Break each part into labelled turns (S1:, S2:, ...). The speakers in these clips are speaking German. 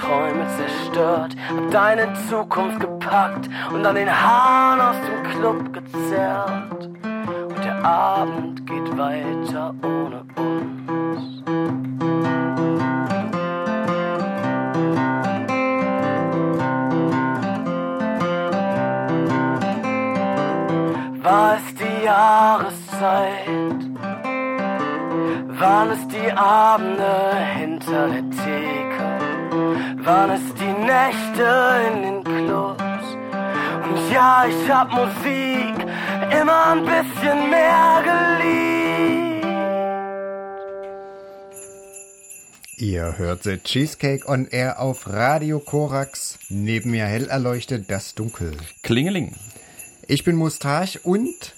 S1: Träume zerstört, hab deine Zukunft gepackt und an den Haaren aus dem Club gezerrt. Und der Abend geht weiter ohne uns. War es die Jahreszeit? Waren es die Abende hinter der? Waren es die Nächte in den Clubs? Und ja, ich hab Musik immer ein bisschen mehr geliebt.
S2: Ihr hört The Cheesecake on Air auf Radio Korax. Neben mir hell erleuchtet das Dunkel.
S3: Klingeling.
S2: Ich bin Mustache und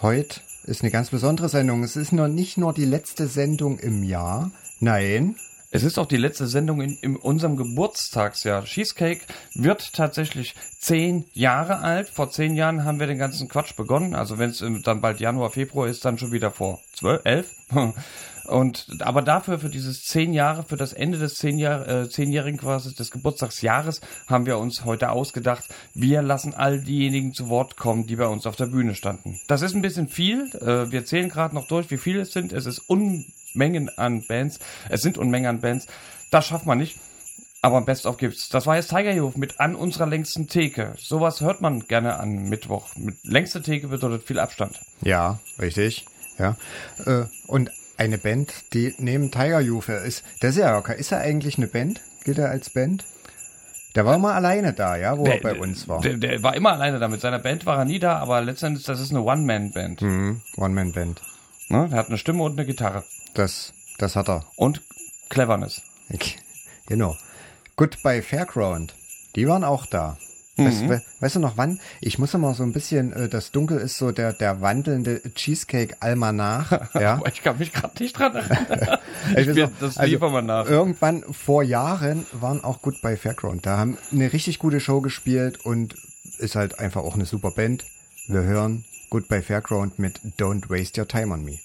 S2: heute ist eine ganz besondere Sendung. Es ist noch nicht nur die letzte Sendung im Jahr. Nein,
S3: Es ist auch die letzte Sendung in, in unserem Geburtstagsjahr. Cheesecake wird tatsächlich zehn Jahre alt. Vor zehn Jahren haben wir den ganzen Quatsch begonnen. Also wenn es dann bald Januar, Februar ist, dann schon wieder vor zwölf, elf. Und aber dafür für dieses zehn Jahre, für das Ende des zehn Jahr, äh, zehnjährigen quasi des Geburtstagsjahres haben wir uns heute ausgedacht, wir lassen all diejenigen zu Wort kommen, die bei uns auf der Bühne standen. Das ist ein bisschen viel. Äh, wir zählen gerade noch durch, wie viele es sind. Es ist Unmengen an Bands. Es sind Unmengen an Bands. Das schafft man nicht. Aber Best of gibt's. Das war jetzt Tiger Youth mit an unserer längsten Theke. Sowas hört man gerne an Mittwoch. Mit längste Theke bedeutet viel Abstand.
S2: ja, richtig. Ja. Äh, und eine Band, die neben Tiger Youth ist, der ist ja locker. Ist er eigentlich eine Band? Gilt er als Band? Der war mal alleine da, ja, wo er bei uns war.
S3: Der, der war immer alleine da. Mit seiner Band war er nie da, aber letztendlich, das ist eine One-Man-Band.
S2: Mhm. One-Man-Band.
S3: Ne? Der hat eine Stimme und eine Gitarre.
S2: Das, das hat er.
S3: Und Cleverness.
S2: Okay. Genau. Goodbye Fairground. Die waren auch da. Weißt,
S3: Mhm.
S2: we, weißt du noch wann? Ich muss immer so ein bisschen, äh, das Dunkel ist so der, der wandelnde Cheesecake-Almanach. Ja.
S3: Ich kann mich gerade nicht dran erinnern.
S2: Ich
S3: will-
S2: noch,
S3: das
S2: also
S3: liefern wir nach.
S2: Irgendwann vor Jahren waren auch Goodbye Fairground. Da haben eine richtig gute Show gespielt und ist halt einfach auch eine super Band. Wir hören Goodbye Fairground mit Don't Waste Your Time on Me.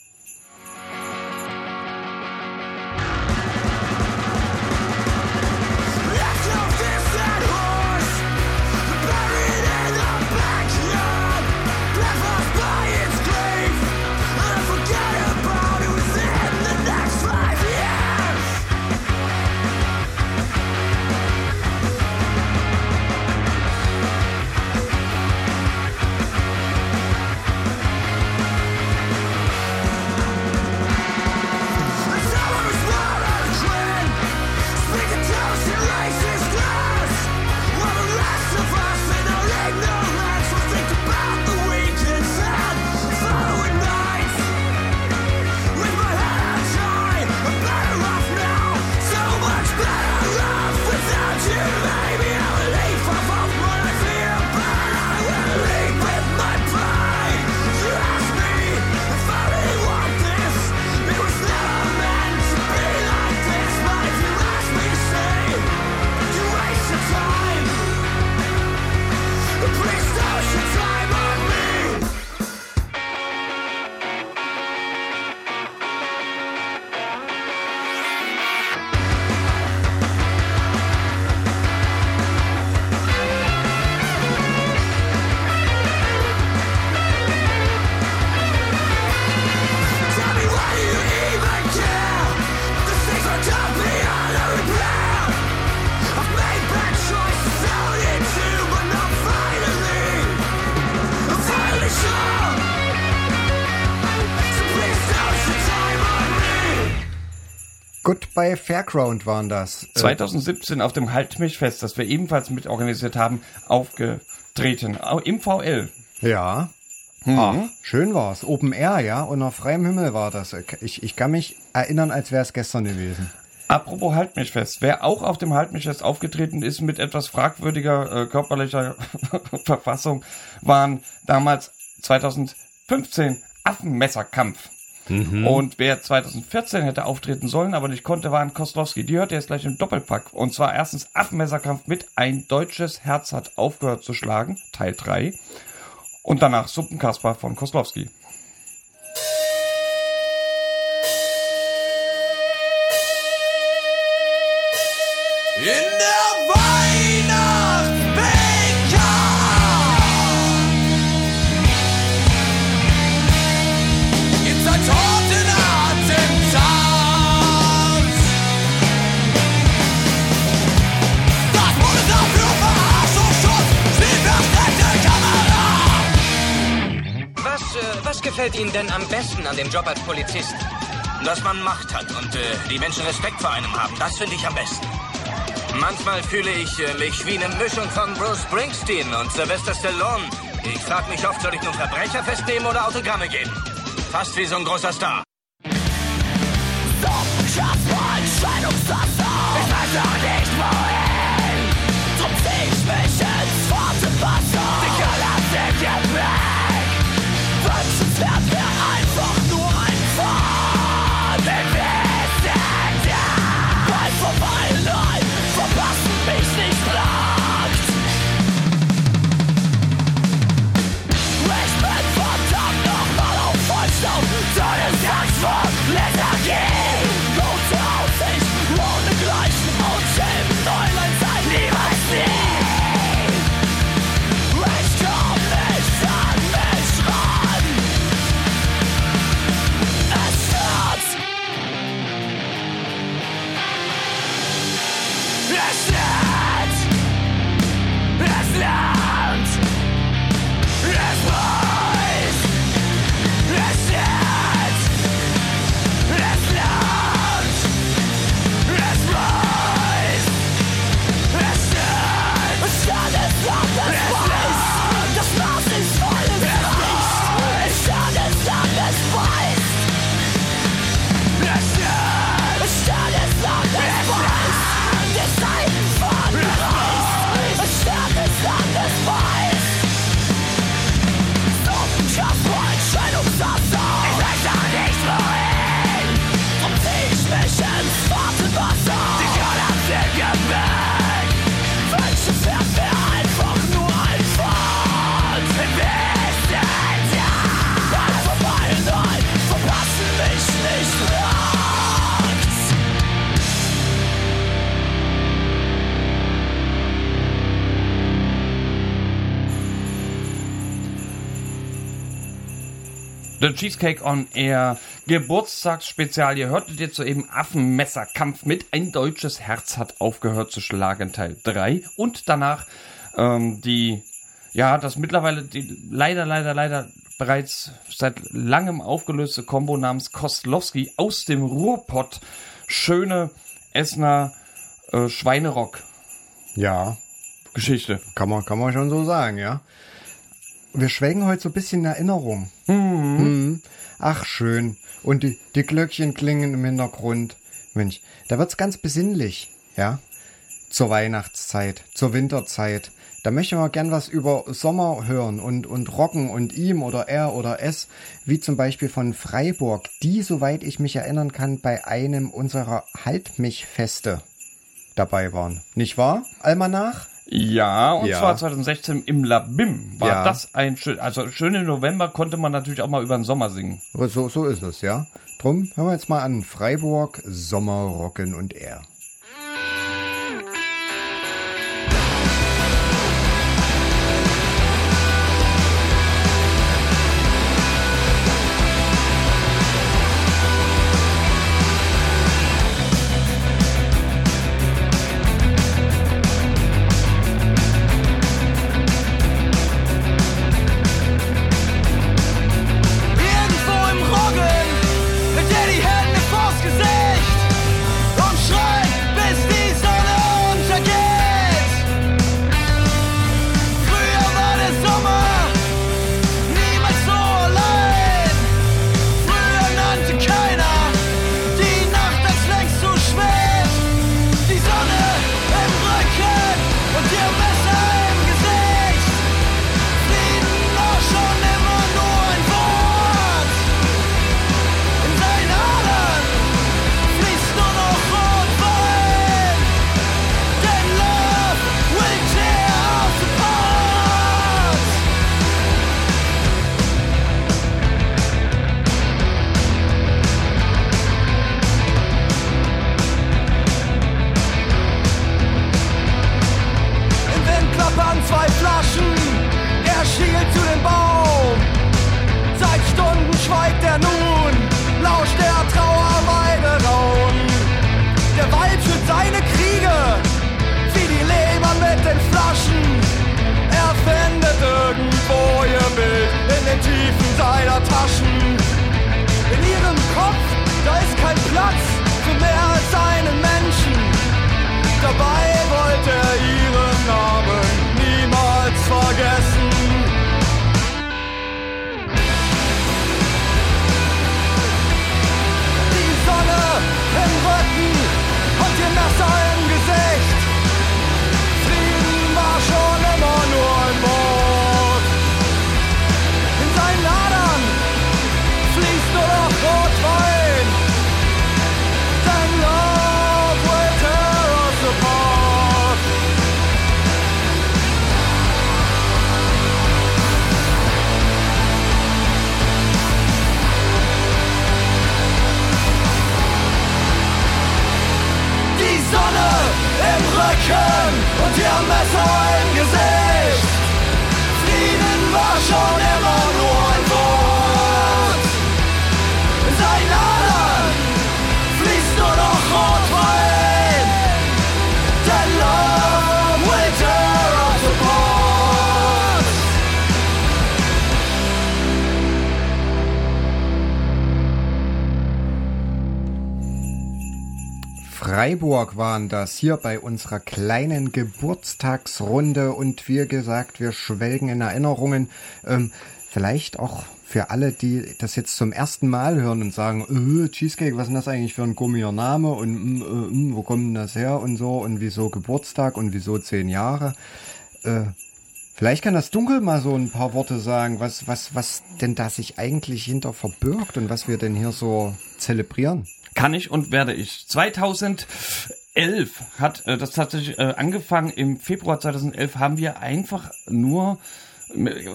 S2: Goodbye Fairground waren das. Äh,
S3: 2017 auf dem Haltmilchfest, das wir ebenfalls mit organisiert haben, aufgetreten. Au- Im VL.
S2: Ja. Ach, schön war's. Open Air, ja, unter freiem Himmel war das. Ich, ich kann mich erinnern, als wäre es gestern gewesen.
S3: Apropos Haltmilchfest, wer auch auf dem Haltmilchfest aufgetreten ist mit etwas fragwürdiger äh, körperlicher Verfassung, waren damals 2015 Affenmesserkampf. Und wer 2014 hätte auftreten sollen, aber nicht konnte, war ein Koslowski. Die hört ihr jetzt gleich im Doppelpack. Und zwar erstens Affenmesserkampf mit Ein deutsches Herz hat aufgehört zu schlagen, Teil 3. Und danach Suppenkasper von Koslowski.
S4: Gefällt Ihnen denn am besten an dem Job als Polizist?
S5: Dass man Macht hat und äh, die Menschen Respekt vor einem haben, das finde ich am besten. Manchmal fühle ich äh, mich wie eine Mischung von Bruce Springsteen und Sylvester Stallone. Ich frage mich oft, soll ich nun Verbrecher festnehmen oder Autogramme geben? Fast wie so ein großer Star.
S3: Cheesecake on Air Geburtstagsspezial. Ihr hörtet jetzt soeben Affenmesserkampf mit Ein deutsches Herz hat aufgehört zu schlagen, Teil 3. Und danach ähm, die, ja, das mittlerweile die leider, leider, leider bereits seit langem aufgelöste Combo namens Koslowski aus dem Ruhrpott. Schöne Essener äh, Schweinerock-Geschichte.
S2: Ja, kann man, kann man schon so sagen, ja. Wir schwelgen heute so ein bisschen in Erinnerung. Mhm. Ach, schön. Und die, die Glöckchen klingen im Hintergrund. Mensch, da wird's ganz besinnlich, ja. Zur Weihnachtszeit, zur Winterzeit. Da möchten wir gern was über Sommer hören und, und rocken und ihm oder er oder es, wie zum Beispiel von Freiburg, die, soweit ich mich erinnern kann, bei einem unserer Halt mich Feste dabei waren. Nicht wahr, Almanach?
S3: Ja, und
S2: Ja.
S3: zwar 2016 im Labim war
S2: Ja.
S3: das ein schön, also schön im November konnte man natürlich auch mal über den Sommer singen.
S2: So, so ist es, ja. Drum hören wir jetzt mal an. Freiburg, Sommer, Rocken und Er.
S6: Dabei wollte ihren Namen Rücken und ihr Messer im Gesicht. Frieden war schon immer
S2: Freiburg waren das hier bei unserer kleinen Geburtstagsrunde und wie gesagt, wir schwelgen in Erinnerungen. Ähm, vielleicht auch für alle, die das jetzt zum ersten Mal hören und sagen, äh, Cheesecake, was ist das eigentlich für ein komischer Name und mm, äh, mm, wo kommt denn das her und so und wieso Geburtstag und wieso zehn Jahre. Äh, Vielleicht kann das Dunkel mal so ein paar Worte sagen, was, was, was denn da sich eigentlich hinter verbirgt und was wir denn hier so zelebrieren.
S3: Kann ich und werde ich. 2011 hat äh, das tatsächlich äh, angefangen. Im Februar 2011 haben wir einfach nur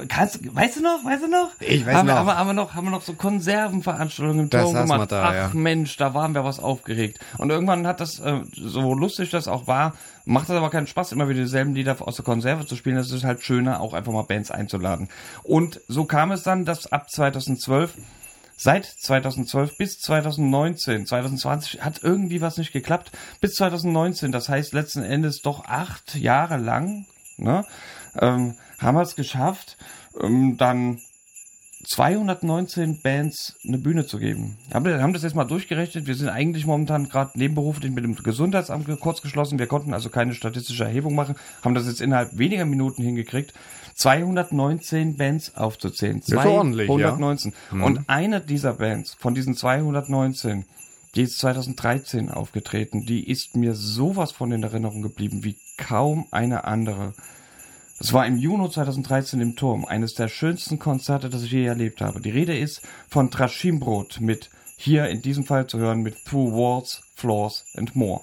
S3: Kannst, weißt du noch, weißt du noch?
S2: Ich weiß
S3: haben,
S2: noch.
S3: Haben, wir, haben wir noch. Haben wir noch so Konservenveranstaltungen im
S2: Das
S3: Turm gemacht?
S2: da,
S3: Ach
S2: ja.
S3: Mensch, da waren wir was aufgeregt. Und irgendwann hat das, äh, so lustig das auch war, macht das aber keinen Spaß, immer wieder dieselben Lieder aus der Konserve zu spielen. Es ist halt schöner, auch einfach mal Bands einzuladen. Und so kam es dann, dass ab 2012 Seit 2012 bis 2019, 2020 hat irgendwie was nicht geklappt. Bis 2019, das heißt letzten Endes doch acht Jahre lang, ne, ähm, haben wir es geschafft, ähm, dann 219 Bands eine Bühne zu geben. Wir haben das jetzt mal durchgerechnet. Wir sind eigentlich momentan gerade nebenberuflich mit dem Gesundheitsamt kurz geschlossen. Wir konnten also keine statistische Erhebung machen, haben das jetzt innerhalb weniger Minuten hingekriegt, 219 Bands aufzuzählen.
S2: ist ordentlich, ja.
S3: 219. Und eine dieser Bands, von diesen 219, die ist 2013 aufgetreten, die ist mir sowas von in Erinnerung geblieben wie kaum eine andere. Es war im Juni 2013 im Turm, eines der schönsten Konzerte, das ich je erlebt habe. Die Rede ist von Trashimbrot mit, hier in diesem Fall zu hören, mit Through Walls, Floors and More.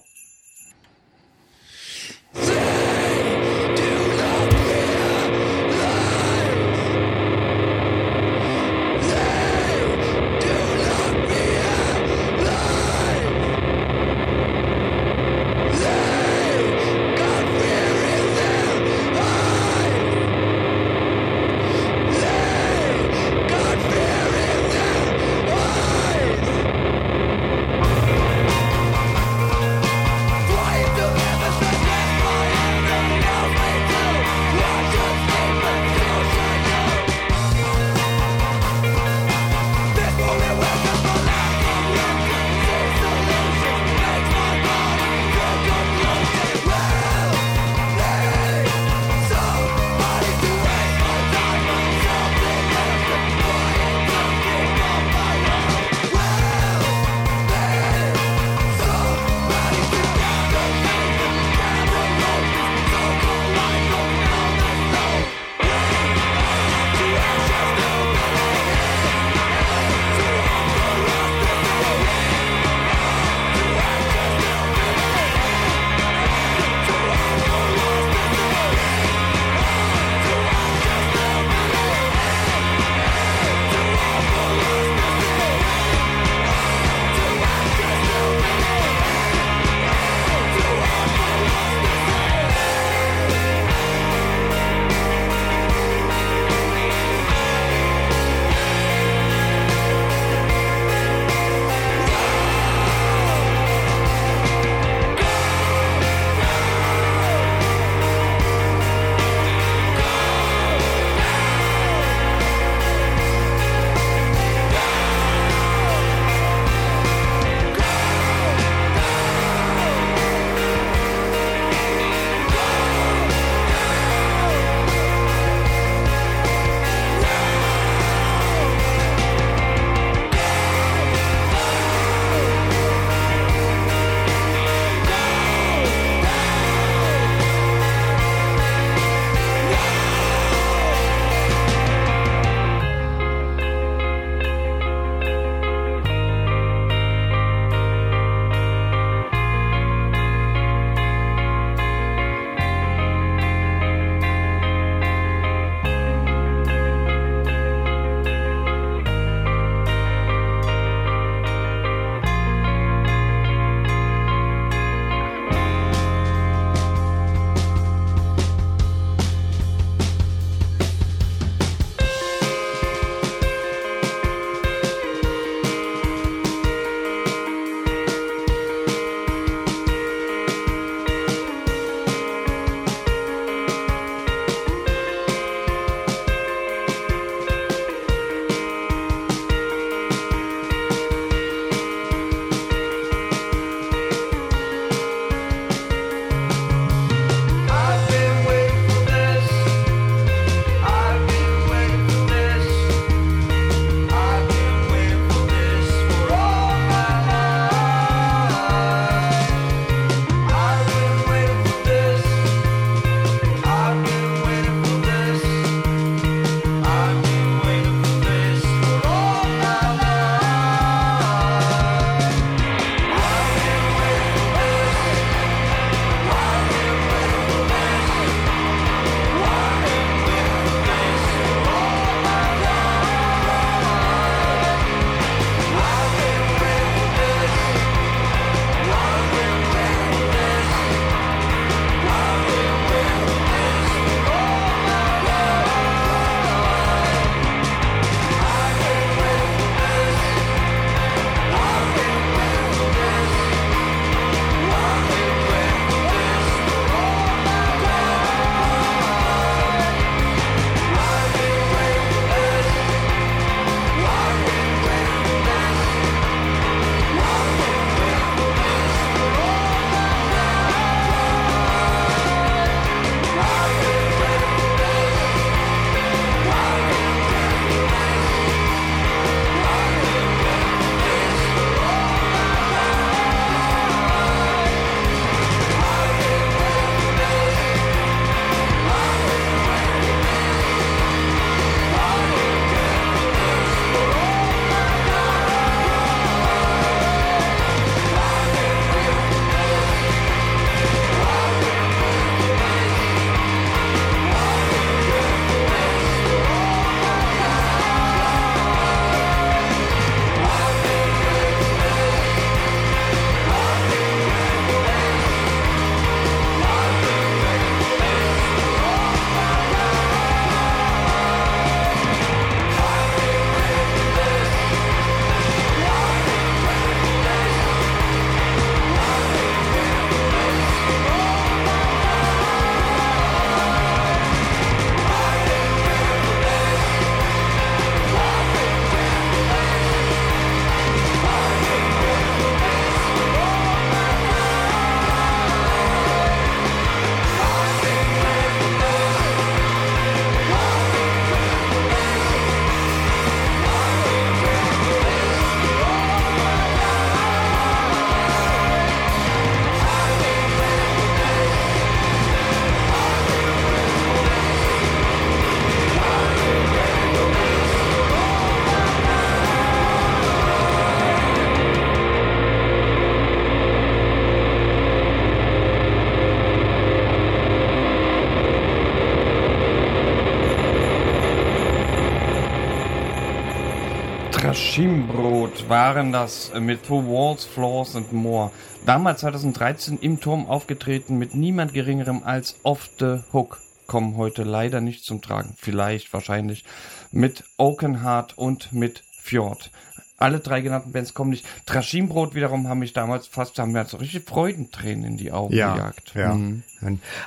S3: Waren das äh, mit Two Walls, Floors and More. Damals 2013 im Turm aufgetreten mit niemand geringerem als Off the Hook. Kommen heute leider nicht zum Tragen. Vielleicht, wahrscheinlich. Mit Oakenheart und mit Fjord. Alle drei genannten Bands kommen nicht. Trashimbrot wiederum haben mich damals fast, haben mir so richtig Freudentränen in die Augen
S2: Ja,
S3: gejagt.
S2: ja.
S3: Mhm.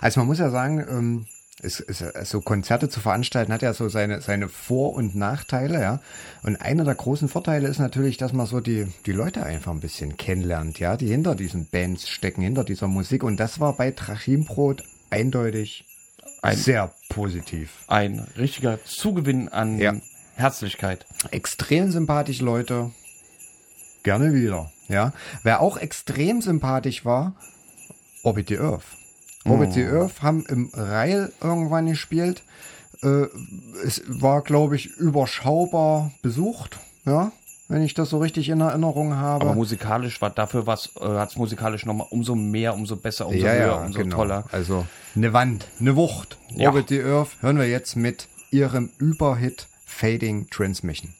S2: Also man muss ja sagen, ähm, es, es, so Konzerte zu veranstalten hat ja so seine, seine Vor- und Nachteile, ja. Und einer der großen Vorteile ist natürlich, dass man so die, die Leute einfach ein bisschen kennenlernt, ja, die hinter diesen Bands stecken, hinter dieser Musik. Und das war bei Trachimbrot eindeutig
S3: Ein-
S2: sehr positiv.
S3: Ein richtiger Zugewinn an
S2: Ja.
S3: Herzlichkeit.
S2: Extrem sympathische Leute. Gerne wieder, ja. Wer auch extrem sympathisch war, Orbit the Earth. Orbit the Earth haben im Rail irgendwann gespielt. Äh, es war, glaube ich, überschaubar besucht, ja, wenn ich das so richtig in Erinnerung habe.
S3: Aber musikalisch war dafür was, äh, hat es musikalisch nochmal umso mehr, umso besser, umso
S2: ja,
S3: höher,
S2: ja,
S3: umso
S2: genau.
S3: toller.
S2: Also eine Wand, eine Wucht.
S3: Ja.
S2: Orbit the Earth hören wir jetzt mit ihrem Überhit Fading Transmission.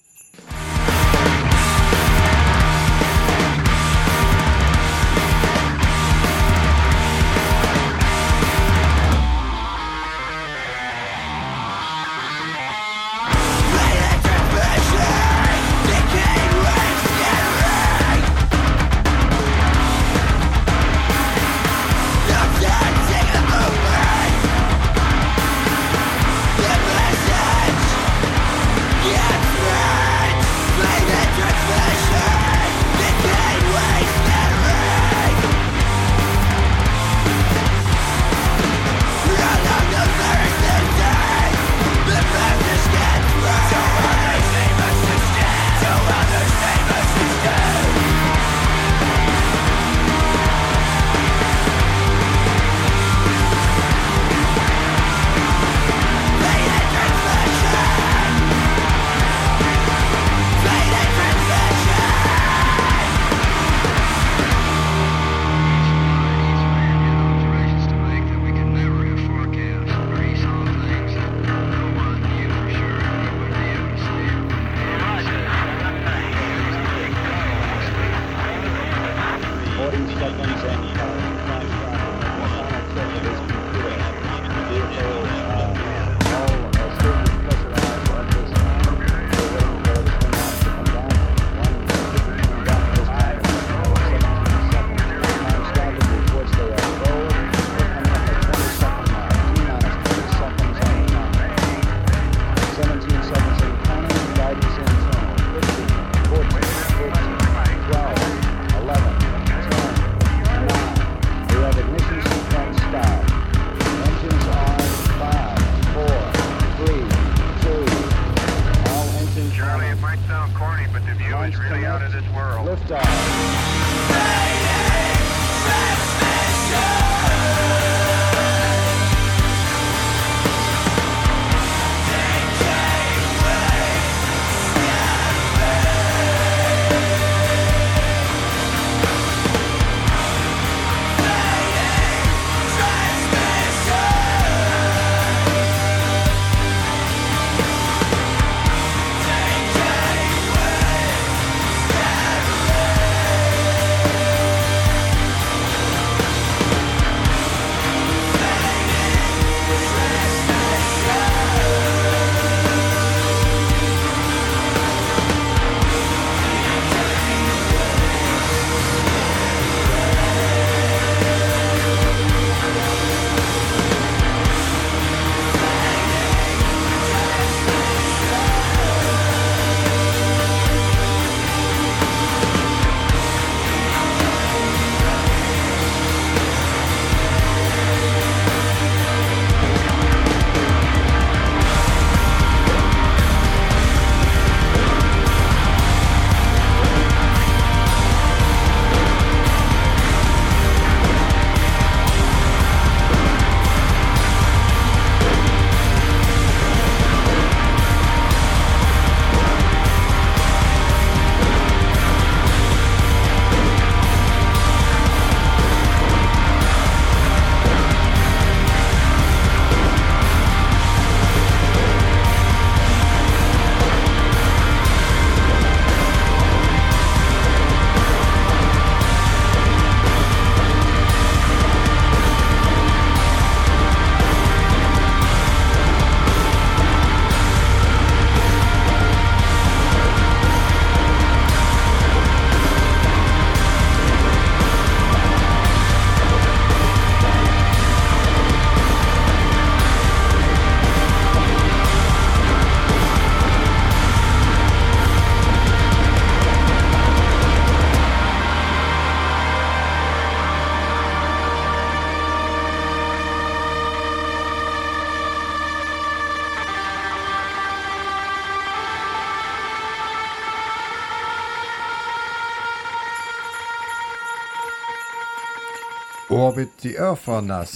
S2: Orbit the Earth war.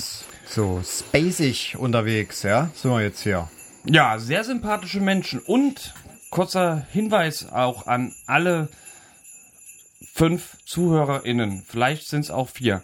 S2: So spacig unterwegs, ja? Sind wir jetzt hier.
S3: Ja, sehr sympathische Menschen und kurzer Hinweis auch an alle fünf ZuhörerInnen. Vielleicht sind es auch vier.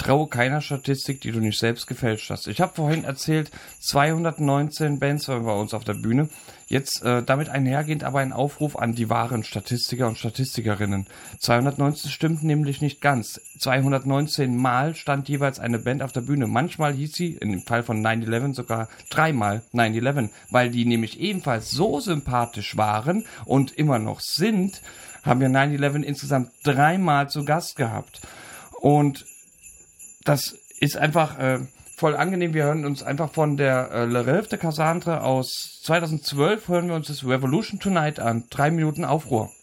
S3: Traue keiner Statistik, die du nicht selbst gefälscht hast. Ich habe vorhin erzählt, 219 Bands waren bei uns auf der Bühne. Jetzt äh, damit einhergehend aber ein Aufruf an die wahren Statistiker und Statistikerinnen. 219 stimmt nämlich nicht ganz. 219 Mal stand jeweils eine Band auf der Bühne. Manchmal hieß sie, im Fall von 9-11 sogar dreimal 9-11, weil die nämlich ebenfalls so sympathisch waren und immer noch sind, haben wir 9-11 insgesamt dreimal zu Gast gehabt. Und das ist einfach äh, voll angenehm. Wir hören uns einfach von der äh, Le Rêve de Cassandre aus 2012 hören wir uns das Revolution Tonight an. Drei Minuten Aufruhr. –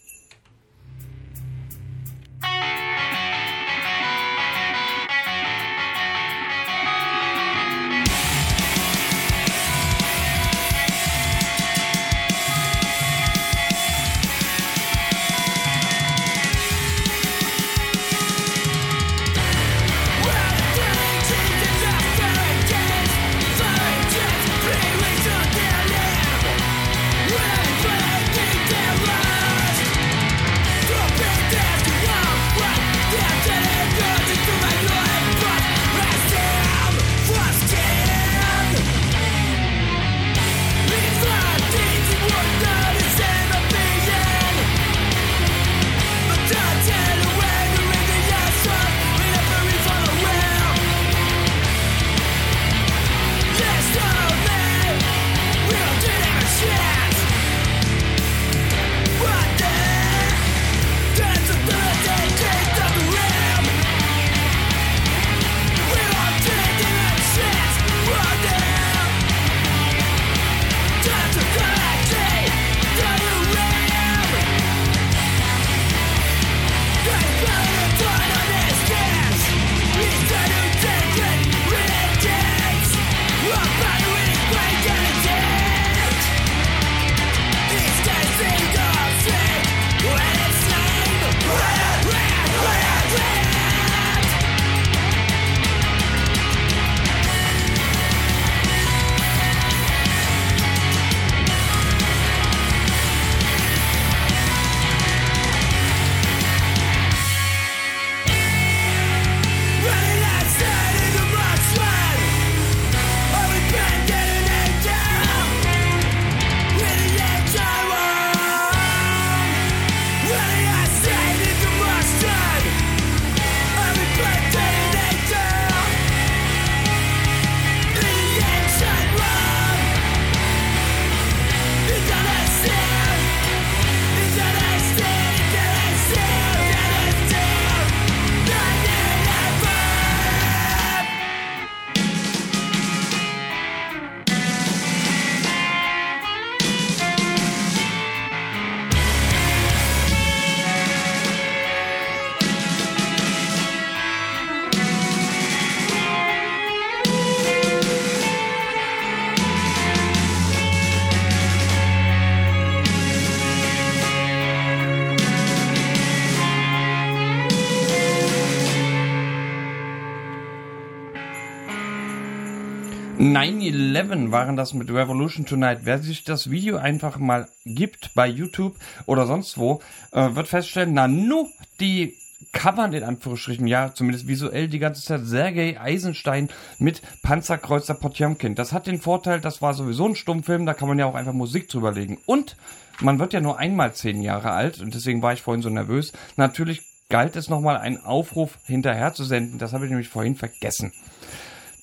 S3: 9-11 waren das mit Revolution Tonight. Wer sich das Video einfach mal gibt bei YouTube oder sonst wo, äh, wird feststellen, na nu, die covern in Anführungsstrichen, ja, zumindest visuell die ganze Zeit Sergei Eisenstein mit Panzerkreuzer Potjomkin. Das hat den Vorteil, das war sowieso ein Stummfilm, da kann man ja auch einfach Musik drüberlegen. Und man wird ja nur einmal zehn Jahre alt und deswegen war ich vorhin so nervös. Natürlich galt es nochmal einen Aufruf hinterher zu senden, das habe ich nämlich vorhin vergessen.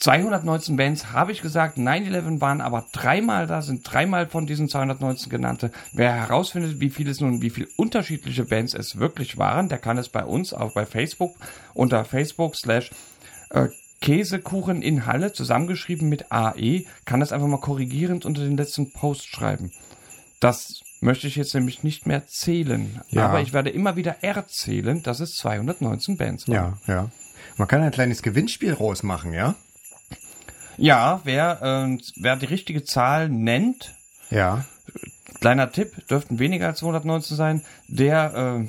S3: 219 Bands habe ich gesagt, 9-11 waren aber dreimal da, sind dreimal von diesen 219 genannte. Wer herausfindet, wie viele es nun, wie viele unterschiedliche Bands es wirklich waren, der kann es bei uns auch bei Facebook unter Facebook slash äh, Käsekuchen in Halle zusammengeschrieben mit AE, kann das einfach mal korrigierend unter den letzten Post schreiben. Das möchte ich jetzt nämlich nicht mehr zählen.
S2: Ja.
S3: Aber ich werde immer wieder erzählen, dass es 219 Bands waren.
S2: Ja, ja. Man kann ein kleines Gewinnspiel rausmachen, ja?
S3: Ja, wer, äh, wer die richtige Zahl nennt,
S2: Ja.
S3: kleiner Tipp, dürften weniger als 219 sein, der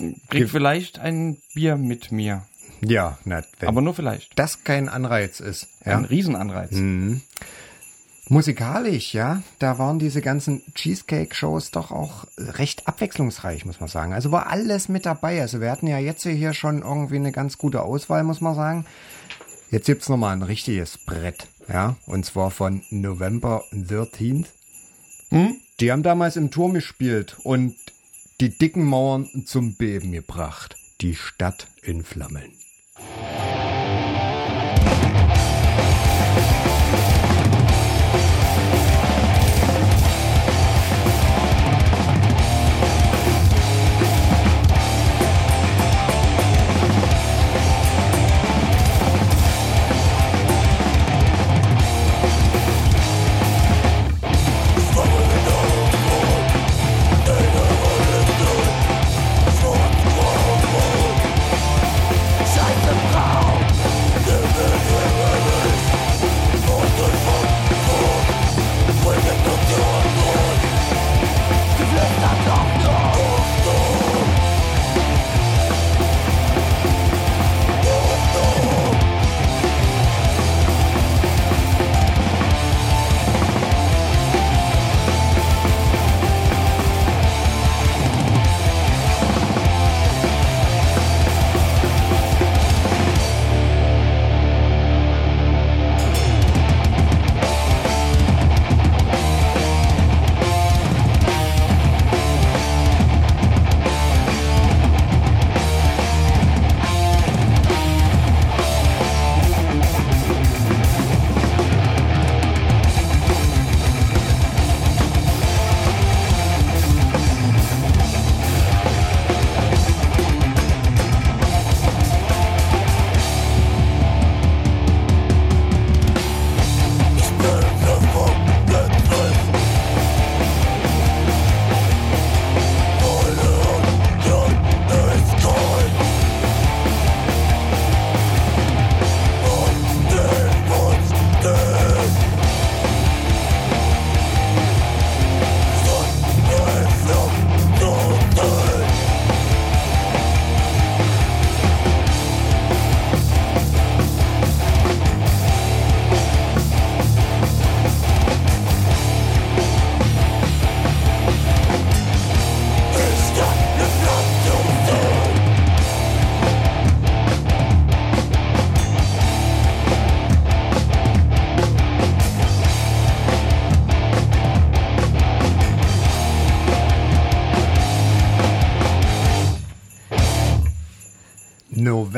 S3: äh, kriegt vielleicht ein Bier mit mir.
S2: Ja, na, wenn
S3: Aber nur vielleicht.
S2: das kein Anreiz ist. Ja.
S3: Ein Riesenanreiz.
S2: Musikalisch, ja, da waren diese ganzen Cheesecake-Shows doch auch recht abwechslungsreich, muss man sagen. Also war alles mit dabei. Also wir hatten ja jetzt hier schon irgendwie eine ganz gute Auswahl, muss man sagen. Jetzt gibt's noch mal ein richtiges Brett, ja, und zwar von November 13th. Die haben damals im Turm gespielt und die dicken Mauern zum Beben gebracht. Die Stadt in Flammen.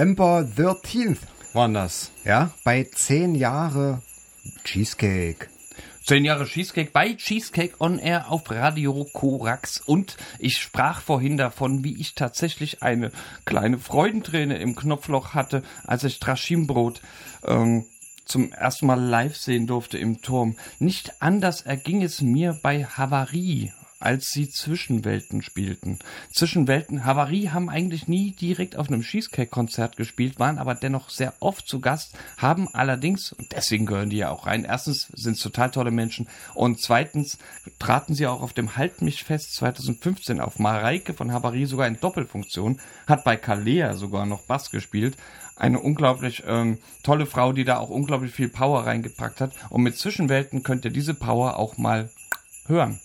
S2: November 13th waren das, ja, bei 10 Jahre Cheesecake.
S3: Zehn Jahre Cheesecake bei Cheesecake on Air auf Radio Korax. Und ich sprach vorhin davon, wie ich tatsächlich eine kleine Freudenträne im Knopfloch hatte, als ich Trashimbrot ähm, zum ersten Mal live sehen durfte im Turm. Nicht anders erging es mir bei Havarie als sie Zwischenwelten spielten. Zwischenwelten, Havarie haben eigentlich nie direkt auf einem Cheesecake-Konzert gespielt, waren aber dennoch sehr oft zu Gast, haben allerdings, und deswegen gehören die ja auch rein, erstens sind es total tolle Menschen und zweitens traten sie auch auf dem Halt mich fest 2015 auf. Mareike von Havarie sogar in Doppelfunktion, hat bei Kalea sogar noch Bass gespielt. Eine unglaublich ähm, tolle Frau, die da auch unglaublich viel Power reingepackt hat. Und mit Zwischenwelten könnt ihr diese Power auch mal hören.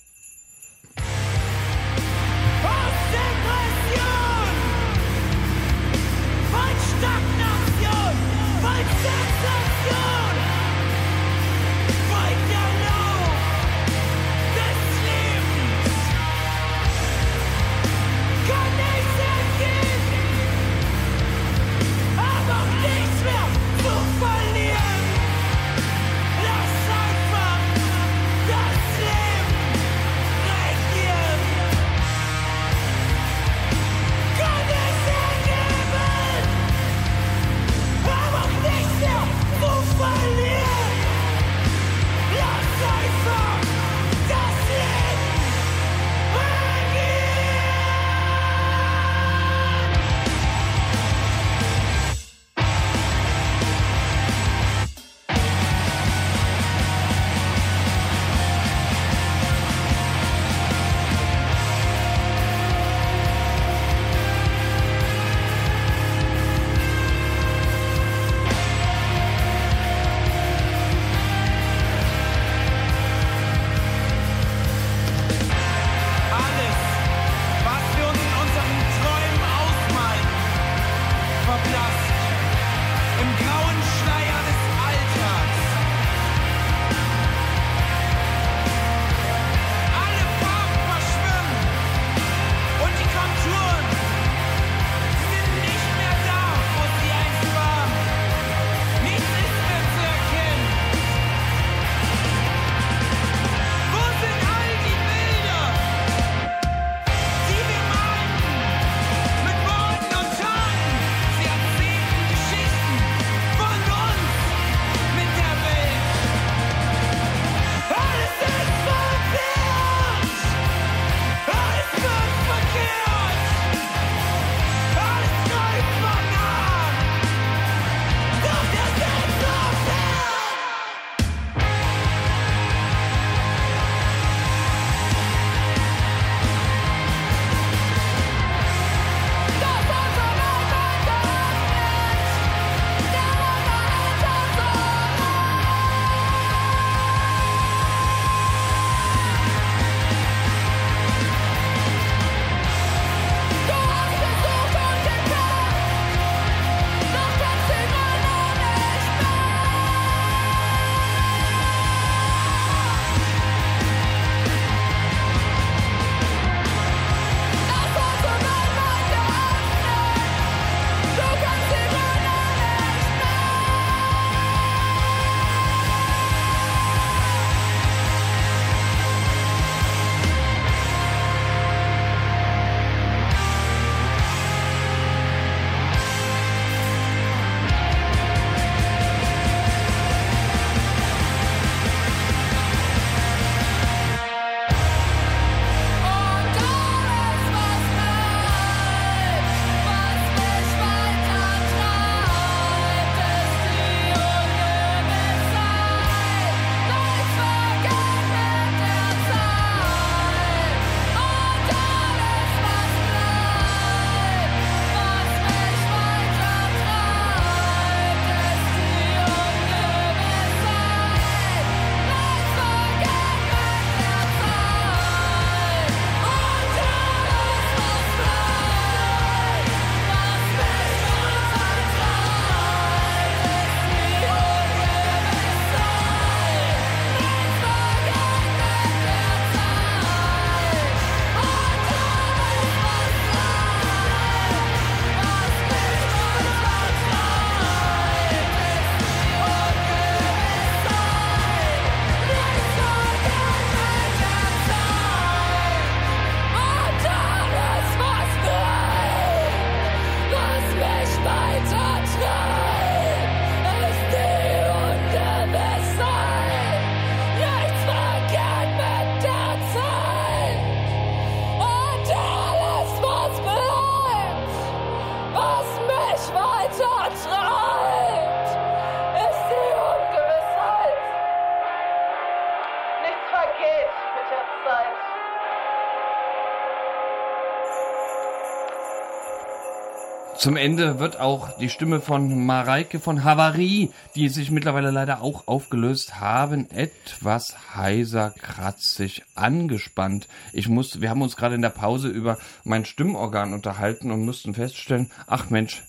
S3: Zum Ende wird auch die Stimme von Mareike von Havarie, die sich mittlerweile leider auch aufgelöst haben, etwas heiser, kratzig, angespannt. Ich muss, wir haben uns gerade in der Pause über mein Stimmorgan unterhalten und mussten feststellen, ach Mensch,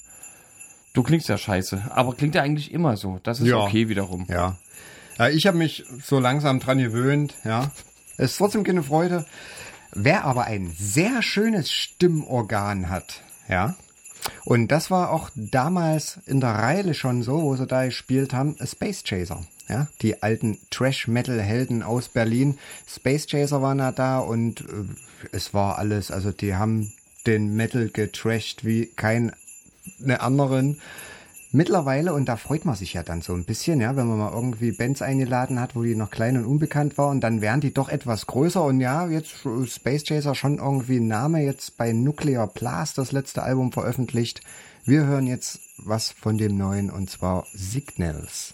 S3: du klingst ja scheiße, aber klingt ja eigentlich immer so. Das ist
S5: Ja.
S3: okay wiederum.
S5: Ja. ja ich habe mich so langsam dran gewöhnt, ja. Es ist trotzdem keine Freude. Wer aber ein sehr schönes Stimmorgan hat, ja. Und das war auch damals in der Reile schon so, wo sie da gespielt haben, Space Chaser. Ja, die alten Trash-Metal-Helden aus Berlin. Space Chaser waren da da und äh, es war alles, also die haben den Metal getrashed wie kein eine anderen. Mittlerweile, und da freut man sich ja dann so ein bisschen, ja, wenn man mal irgendwie Bands eingeladen hat, wo die noch klein und unbekannt waren, dann wären die doch etwas größer und ja, jetzt Space Chaser schon irgendwie ein Name, jetzt bei Nuclear Blast das letzte Album veröffentlicht. Wir hören jetzt was von dem neuen und zwar Signals.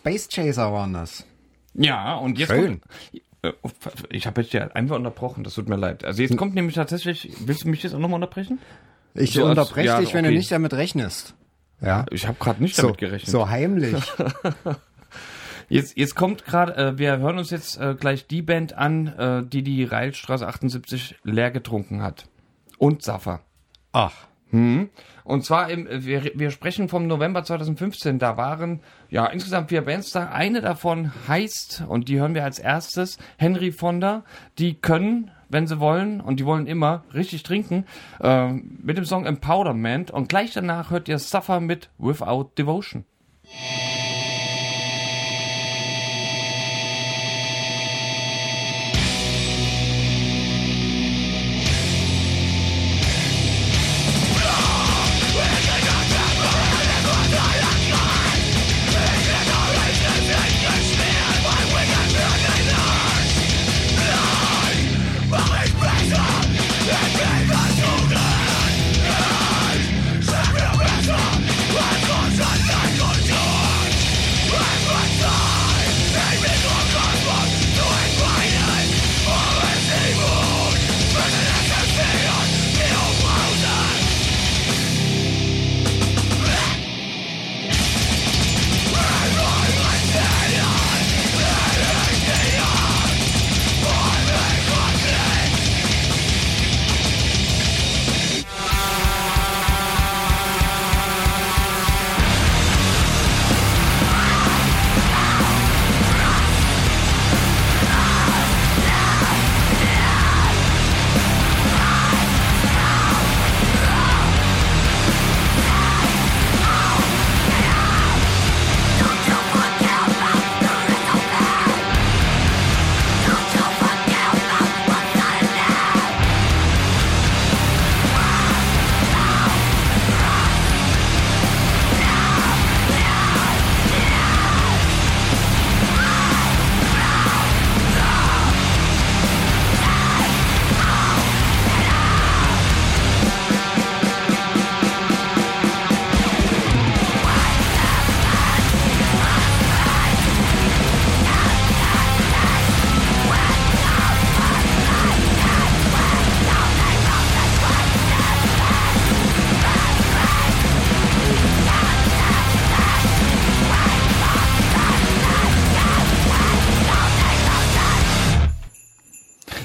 S5: Space Chaser waren das.
S3: Ja, und jetzt
S5: Schön.
S3: kommt. Äh, Ich habe jetzt ja einfach unterbrochen, das tut mir leid. Also jetzt kommt nämlich tatsächlich, willst du mich jetzt auch nochmal unterbrechen?
S5: Ich
S3: So als-
S5: unterbreche
S3: ja,
S5: dich, wenn du
S3: okay.
S5: nicht damit rechnest. Ja.
S3: Ich habe gerade nicht
S5: So,
S3: damit gerechnet.
S5: so heimlich.
S3: Jetzt, jetzt kommt gerade, äh, wir hören uns jetzt äh, gleich die Band an, äh, die die Reilstraße 78 leer getrunken hat. Und Saffer.
S5: Ach.
S3: Und zwar, im, wir, wir sprechen vom November 2015. Da waren ja insgesamt vier Bands da. Eine davon heißt, und die hören wir als erstes, Henry Fonda. Die können, wenn sie wollen, und die wollen immer richtig trinken, ähm, mit dem Song Empowerment. Und gleich danach hört ihr Suffer mit Without Devotion.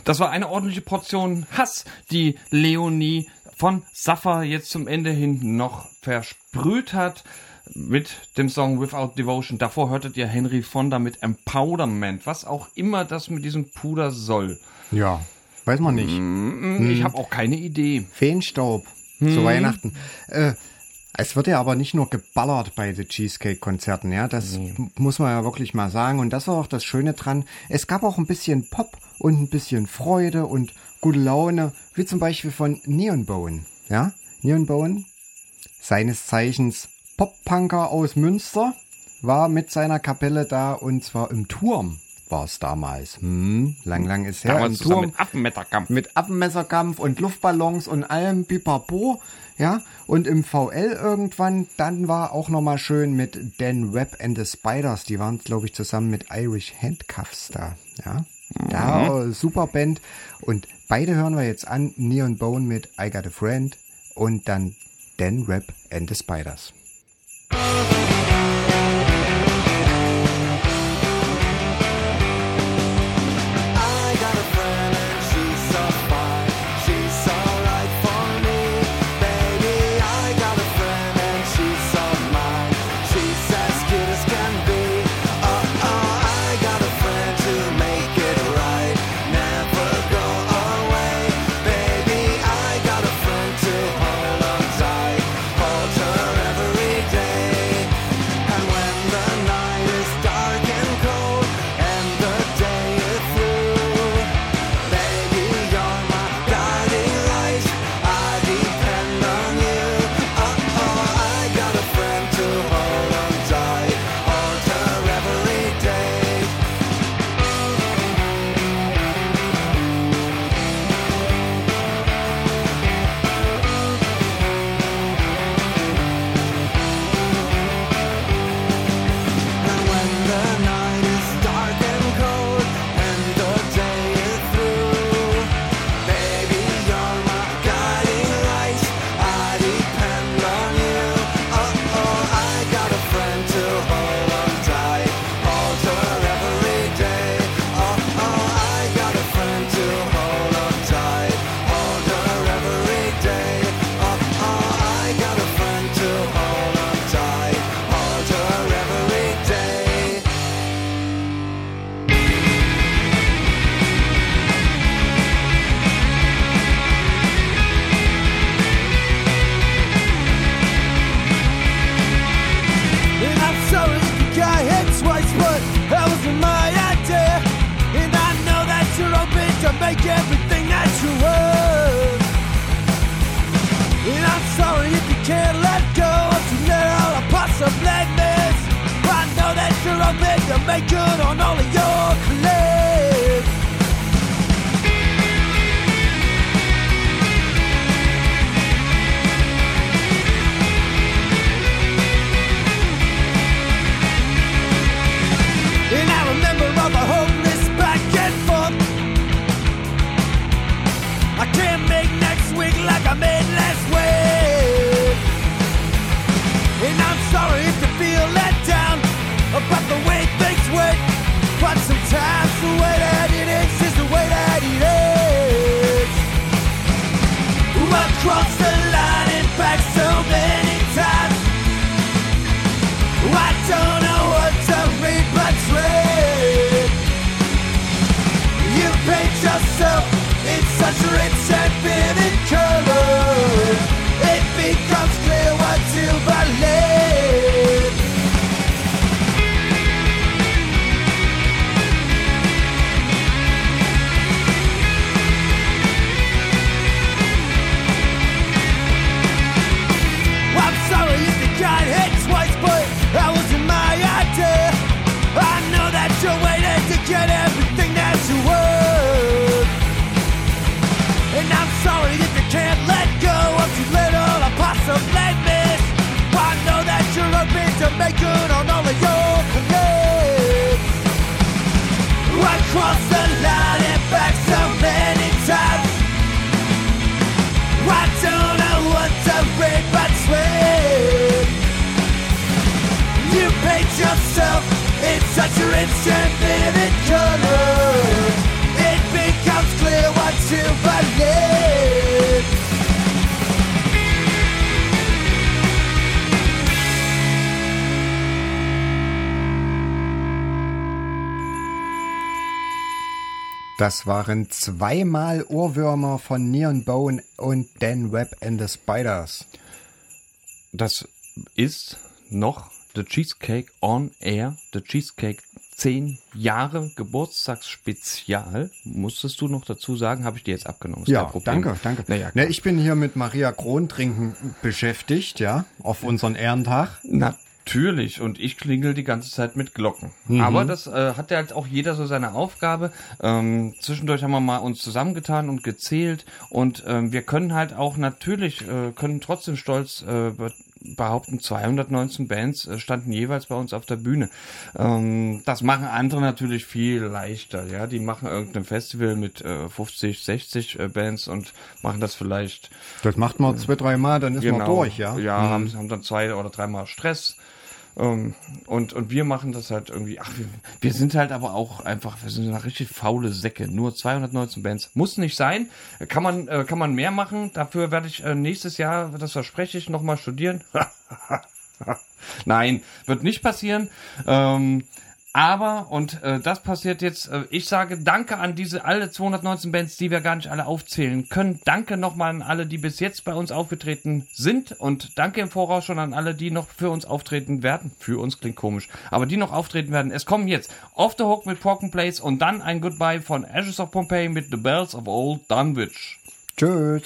S3: Das war eine ordentliche Portion Hass, die Leonie von Saffa jetzt zum Ende hin noch versprüht hat mit dem Song Without Devotion. Davor hörtet ihr Henry Fonda mit Empowerment, was auch immer das mit diesem Puder soll.
S2: Ja, weiß man nicht.
S3: Mm, Ich habe auch keine Idee.
S2: Feenstaub zu Weihnachten. Äh, es wird ja aber nicht nur geballert bei den Cheesecake-Konzerten, ja, das m- muss man ja wirklich mal sagen. Und das war auch das Schöne dran. Es gab auch ein bisschen Pop und ein bisschen Freude und gute Laune, wie zum Beispiel von Neon Bone, ja. Neon Bone, seines Zeichens Pop-Punker aus Münster, war mit seiner Kapelle da und zwar im Turm war es damals. Hm, lang, lang ist her.
S3: Damals
S2: Im Turm
S3: mit Affenmetterkampf.
S2: mit Affenmesserkampf und Luftballons und allem Pipapo, ja. Und im VL irgendwann, dann war auch nochmal schön mit Dan Webb and the Spiders. Die waren, glaube ich, zusammen mit Irish Handcuffs da, ja. Da, äh, super Band. Und beide hören wir jetzt an. Neon Bone mit I Got a Friend und dann Dan Webb and the Spiders. Open to make good on all rich and vivid colors. It becomes clear what to believe.
S5: Das waren zweimal Ohrwürmer von Neon Bone und Dan Webb and the Spiders.
S3: Das ist noch The Cheesecake on Air, The Cheesecake 10 Jahre Geburtstagsspezial. Musstest du noch dazu sagen, habe ich dir jetzt abgenommen. Ist
S5: Ja, danke, danke.
S3: Naja,
S5: ne, ich bin hier mit Maria Krontrinken beschäftigt, ja, auf unseren Ehrentag.
S3: Natürlich, und ich klingel die ganze Zeit mit Glocken. Aber das äh, hat ja halt auch jeder so seine Aufgabe. Ähm, zwischendurch haben wir mal uns zusammengetan und gezählt und ähm, wir können halt auch natürlich, äh, können trotzdem stolz äh, behaupten, 219 Bands äh, standen jeweils bei uns auf der Bühne. Ähm, das machen andere natürlich viel leichter, ja. Die machen irgendein Festival mit äh, 50, 60 äh, Bands und machen das vielleicht
S5: Das macht man zwei, drei Mal, dann ist man durch, ja.
S3: Genau.
S5: Mhm.
S3: Ja, haben, haben dann zwei oder dreimal Stress. Ähm, und, und wir machen das halt irgendwie, ach, wir, wir sind halt aber auch einfach, wir sind eine richtig faule Säcke. Nur 219 Bands. Muss nicht sein. Kann man, äh, kann man mehr machen. Dafür werde ich äh, nächstes Jahr, das verspreche ich, nochmal studieren. Nein, wird nicht passieren. Ähm, aber, und äh, das passiert jetzt, äh, ich sage danke an diese alle 219 Bands, die wir gar nicht alle aufzählen können. Danke nochmal an alle, die bis jetzt bei uns aufgetreten sind. Und danke im Voraus schon an alle, die noch für uns auftreten werden. Für uns klingt komisch, aber die noch auftreten werden. Es kommen jetzt Off the Hook mit Broken Place und dann ein Goodbye von Ashes of Pompeii mit The Bells of Old Dunwich.
S5: Tschüss.